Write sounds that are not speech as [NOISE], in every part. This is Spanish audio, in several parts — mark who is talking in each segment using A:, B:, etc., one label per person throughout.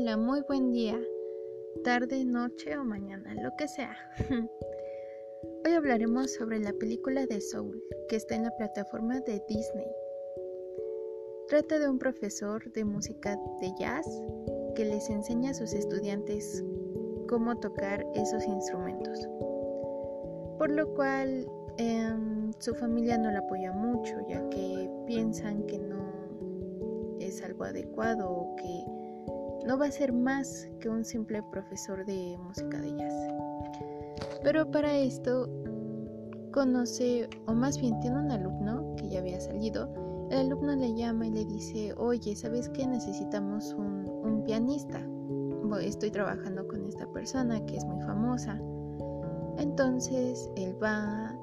A: Hola, muy buen día, tarde, noche o mañana, lo que sea. [LAUGHS] Hoy hablaremos sobre la película de Soul, que está en la plataforma de Disney. Trata de un profesor de música de jazz que les enseña a sus estudiantes cómo tocar esos instrumentos. Por lo cual em, su familia no la apoya mucho, ya que piensan que no es algo adecuado o que no va a ser más que un simple profesor de música de jazz. Pero para esto conoce, o más bien tiene un alumno que ya había salido. El alumno le llama y le dice, oye, ¿sabes qué? Necesitamos un, pianista. estoy trabajando con esta persona que es muy famosa. Entonces él va,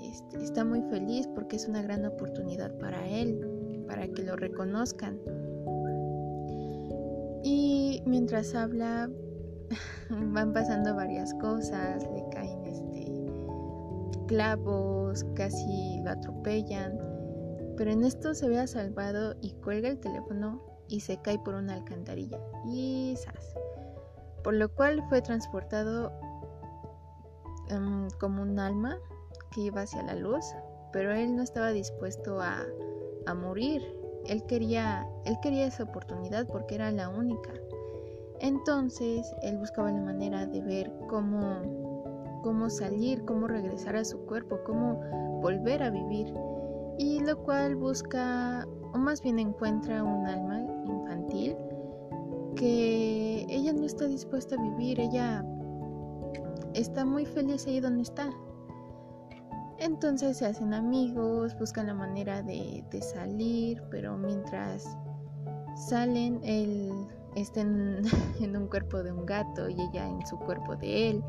A: este, está muy feliz porque es una gran oportunidad para él, para que lo reconozcan. Y mientras habla, [LAUGHS] van pasando varias cosas, le caen este clavos, casi lo atropellan. Pero en esto se ve salvado y cuelga el teléfono y se cae por una alcantarilla. Y Por lo cual fue transportado em, como un alma que iba hacia la luz, pero él no estaba dispuesto a morir él quería, él quería esa oportunidad porque era la única. Entonces él buscaba la manera de ver cómo, cómo salir, cómo regresar a su cuerpo, cómo volver a vivir. Y lo cual busca, o más bien encuentra un alma infantil que ella no está dispuesta a vivir, ella está muy feliz ahí donde está. Entonces se hacen amigos, buscan la manera de, salir, pero mientras salen, él está [LAUGHS] en, un cuerpo de un gato y ella en su cuerpo de él,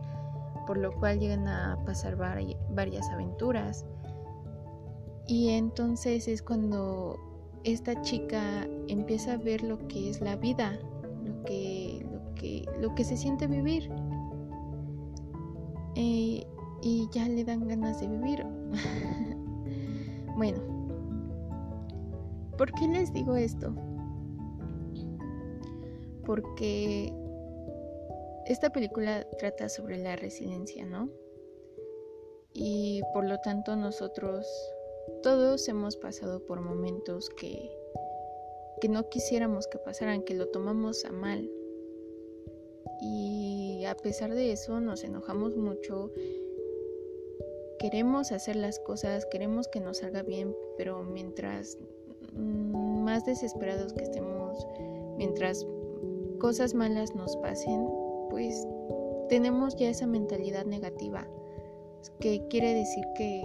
A: por lo cual llegan a pasar varias aventuras. Y entonces es cuando esta chica empieza a ver lo que es la vida, lo que, se siente vivir. Eh, y ya le dan ganas de vivir. [LAUGHS] bueno, ¿por qué les digo esto? Porque esta película trata sobre la resiliencia, ¿no? Y por lo tanto nosotros todos hemos pasado por momentos que, que no quisiéramos que pasaran, que lo tomamos a mal. Y a pesar de eso nos enojamos mucho queremos hacer las cosas, queremos que nos salga bien, pero mientras mm, más desesperados que estemos, mientras cosas malas nos pasen, pues tenemos ya esa mentalidad negativa, que quiere decir que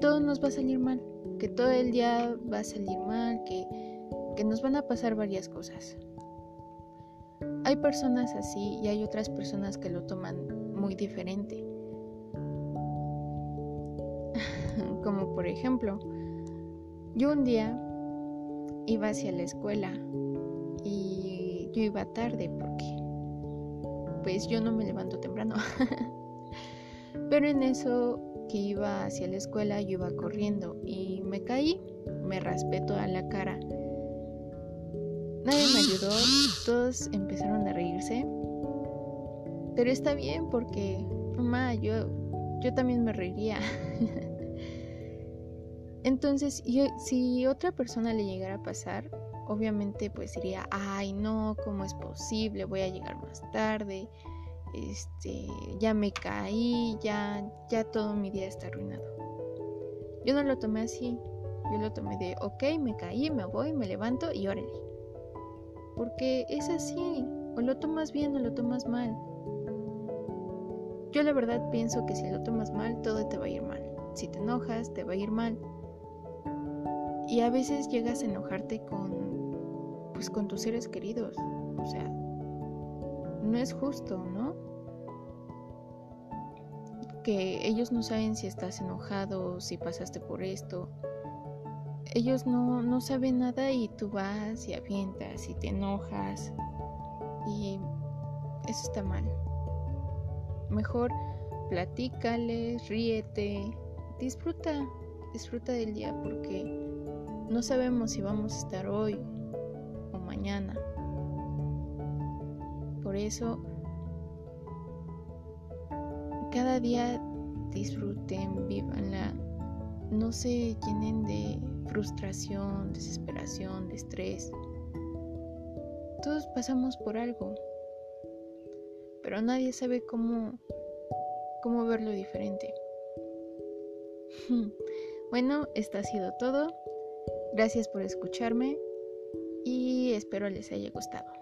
A: todo nos va a salir mal, que todo el día va a salir mal, que, que nos van a pasar varias cosas. Hay personas así y hay otras personas que lo toman muy diferente. Como por ejemplo, yo un día iba hacia la escuela y yo iba tarde porque pues yo no me levanto temprano. [LAUGHS] Pero en eso que iba hacia la escuela yo iba corriendo y me caí, me raspé toda la cara. Nadie me ayudó, todos empezaron a reírse. Pero está bien porque, mamá, yo, yo también me reiría. [LAUGHS] Entonces, si otra persona le llegara a pasar, obviamente pues diría, ay no, ¿cómo es posible? Voy a llegar más tarde, este, ya me caí, ya, ya todo mi día está arruinado. Yo no lo tomé así, yo lo tomé de, ok, me caí, me voy, me levanto y órale. Porque es así, o lo tomas bien o lo tomas mal. Yo la verdad pienso que si lo tomas mal, todo te va a ir mal. Si te enojas, te va a ir mal. Y a veces llegas a enojarte con pues con tus seres queridos. O sea, no es justo, ¿no? Que ellos no saben si estás enojado, si pasaste por esto. Ellos no, no saben nada y tú vas y avientas y te enojas. Y eso está mal. Mejor platícales, ríete, disfruta, disfruta del día porque no sabemos si vamos a estar hoy o mañana. Por eso, cada día disfruten, vivanla, no se llenen de frustración, desesperación, de estrés. Todos pasamos por algo, pero nadie sabe cómo, cómo verlo diferente. [LAUGHS] Bueno, esto ha sido todo. Gracias por escucharme y espero les haya gustado.